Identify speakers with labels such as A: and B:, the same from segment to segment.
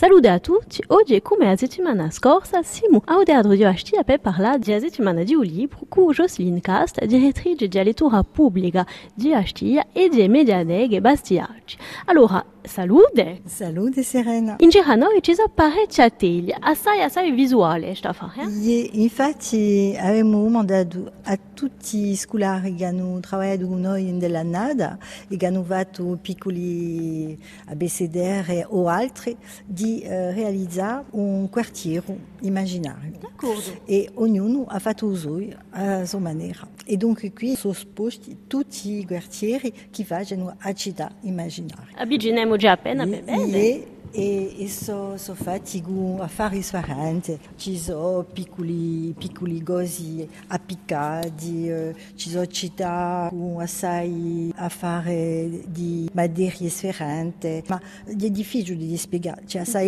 A: Salute a tutti, oggi è come la settimana scorsa siamo a teatro di Ostia per parlare della settimana di un libro con Jocelyn Cast, direttrice della lettura pubblica di Ostia e di Mediadeghe Bastiaci. Allora, salute!
B: Salute Serena!
A: In giro noi ci sono parecchi ateli, assai assai visuale sta facendo.
B: Ie, infatti abbiamo mandato a tutti i scolari che hanno lavorato con noi nella nada e che hanno fatto piccoli ABCDR o altri di eh, realizzare un quartiere immaginario.
A: D'accordo.
B: E ognuno ha fatto suo a sua maniera. E dunque qui sono esposti tutti i quartieri che fanno a città immaginaria.
A: Abbiamo già appena per bene.
B: E, e, e so, so fatti con affari sfarranti, ci sono piccoli, piccoli cosi appiccati, eh, ci sono città con assai affari di materie sferrante, ma è difficile di spiegare,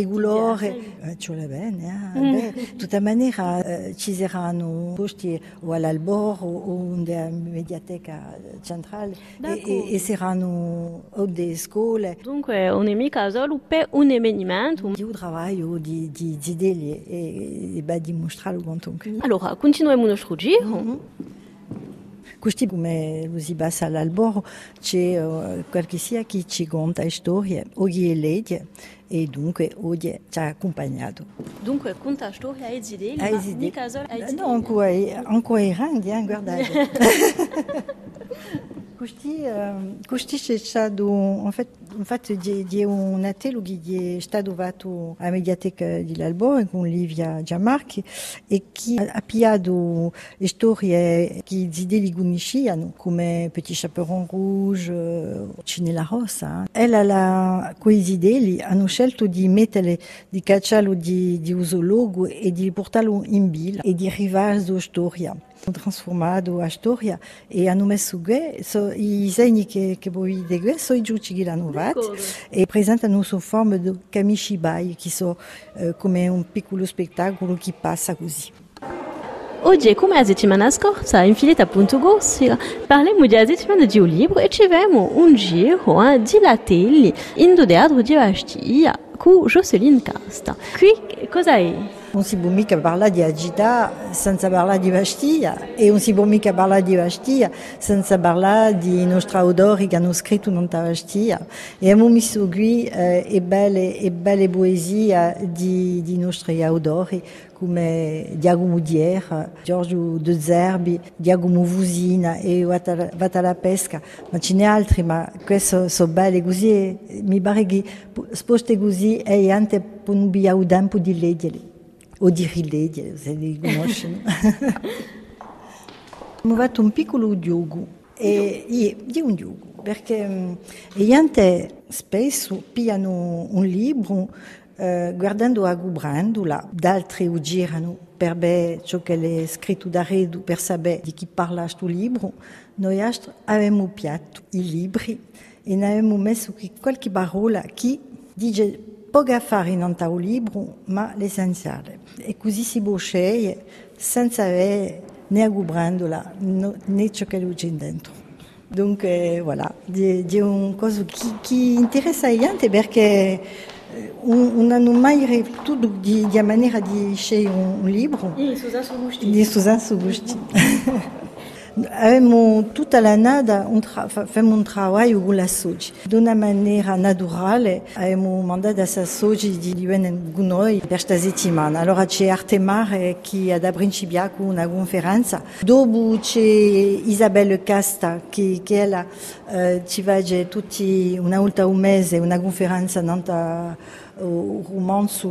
B: colore, eh, ce l'ha bene, eh, beh, di tutta maniera eh, ci saranno posti o all'Albor o nella mediateca centrale e, e, e saranno o delle scuole.
A: Dunque, per un avvenimento.
B: Di un lavoro di, di, di idee e, e beh, comunque.
A: Allora, continuiamo il nostro giro.
B: Questi come si basa c'è uh, qualche sia che ci conta storie, oggi è legge e dunque oggi ci ha accompagnato.
A: Dunque, conta storia e idee,
B: Hai
A: ma
B: idee?
A: mica solo hai idee.
B: No, ancora, ancora grandi, eh, guardate. Questi, uh, questi c'è stato, in fait, infatti di, di un atelo che è stato fatto alla mediateca di L'Albor con Livia Giamarchi e che ha piato le storie che Zideli conosciano come Petit Chaperon Rouge, eh, Cinella Rossa. Ella e la, quei Zideli hanno scelto di mettere, di cacciarlo di, di uso logo e di portarlo in bil e di alla storia. Hanno trasformato la storia e hanno messo qui so, i segni che, che voi vedete sono i che l'hanno fatto e presentano su forma di kamishibai che sono eh, come un piccolo spettacolo che passa così.
A: Oggi, come la settimana scorsa, in Filetta Punto Gorsia, parliamo della settimana di un libro e ci vediamo un giro eh, di Latelli in un teatro di Bastia con Jocelyn Casta. Qui cosa è?
B: Non si può mica parlare di agita senza parlare di Bastia e non si può mica parlare di Bastia senza parlare di nostri autori che hanno scritto in Bastia e abbiamo messo qui eh, e, belle, e belle poesie di, di nostri autori come Diago Mudier, Giorgio De Zerbi, Diago Muvusina e Vata la Pesca, ma ce n'è altri, ma queste sono belle così, mi pare che sposte così e anche non abbiamo tempo di leggere o di rileggere, se conoscono. Abbiamo fatto un piccolo gioco, e, e, di un gioco, perché gli ante spesso pigliano un libro eh, guardando a Gubrandola, d'altri lo girano per bene ciò che è scritto da Redu, per sapere di chi parla questo libro. Noi abbiamo piatto i libri e abbiamo messo qualche parola che dice poco affare in un libro, ma l'essenziale. E così si scegliere senza avere né a Gubrandola né ciò che c'è dentro. Dunque, voilà, di, di un cosa che, che interessa agli altri perché non hanno mai riflettuto di, di maniera di scegliere un, libro?
A: Di Susan.
B: Di Susan. Abbiamo tutta la nada un facciamo un lavoro con la Soci. De una maniera naturale abbiamo mandato a questa Soci di venire con noi per questa settimana. Allora c'è Artemare che ha principiato una conferenza. Dopo c'è Isabelle Casta che ella, eh, ci fa tutti una volta un mese una conferenza nanta un romanzo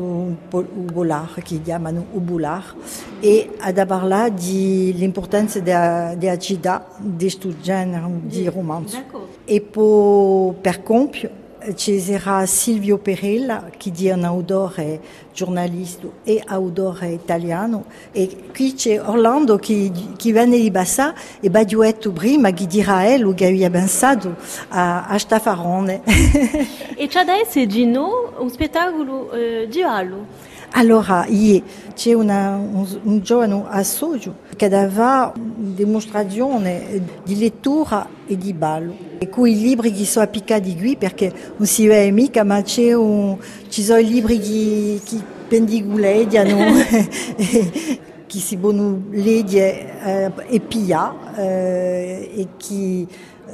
B: ubular che chiamano ubular e ad parlare dell'importanza della città di questo genere di romanzo. E poi per compio ci sarà Silvio Perella che è un autore giornalista e autore italiano e qui c'è Orlando che, che viene di Bassa e Badiuetto prima che dirà lui che aveva pensato a, a Staffarone.
A: e c'è adesso di noi un spettacolo uh, di Allo.
B: Allora, ie, c'è una, un, un giovane assoggio che dava dimostrazione di lettura e di ballo. E quei libri che sono appiccati qui perché non si vede mica, ma un, ci sono i libri che, che che si buono legge eh, e pia eh, e che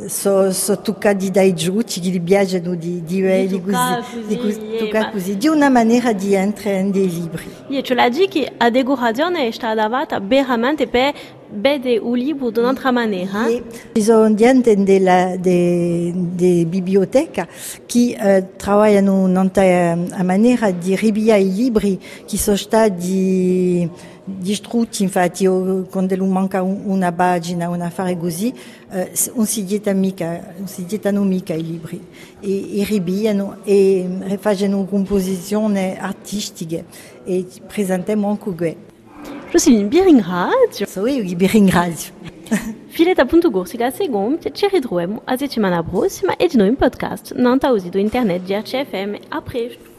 B: so, so dai giudici che gli piacciono di, di,
A: Di
B: di
A: toccare
B: di,
A: così,
B: di
A: eh,
B: così, di una maniera di entrare nei libri.
A: Io ce l'ha dit che a decorazione è stata davata veramente per un libro un'altra maniera.
B: Ci sono gente della de, de biblioteca che eh, lavorano un'altra maniera di riviare i libri che sono stati distrutti, infatti quando manca un- una pagina, un affare così, eh, non si mica, i libri
A: Jocelyn, vi ringrazio.
B: So io vi ringrazio.
A: Fileta punto corsica seguente, ci ritroviamo a settimana prossima e di nuovo in podcast. Non tausi do internet di RCFM. A presto.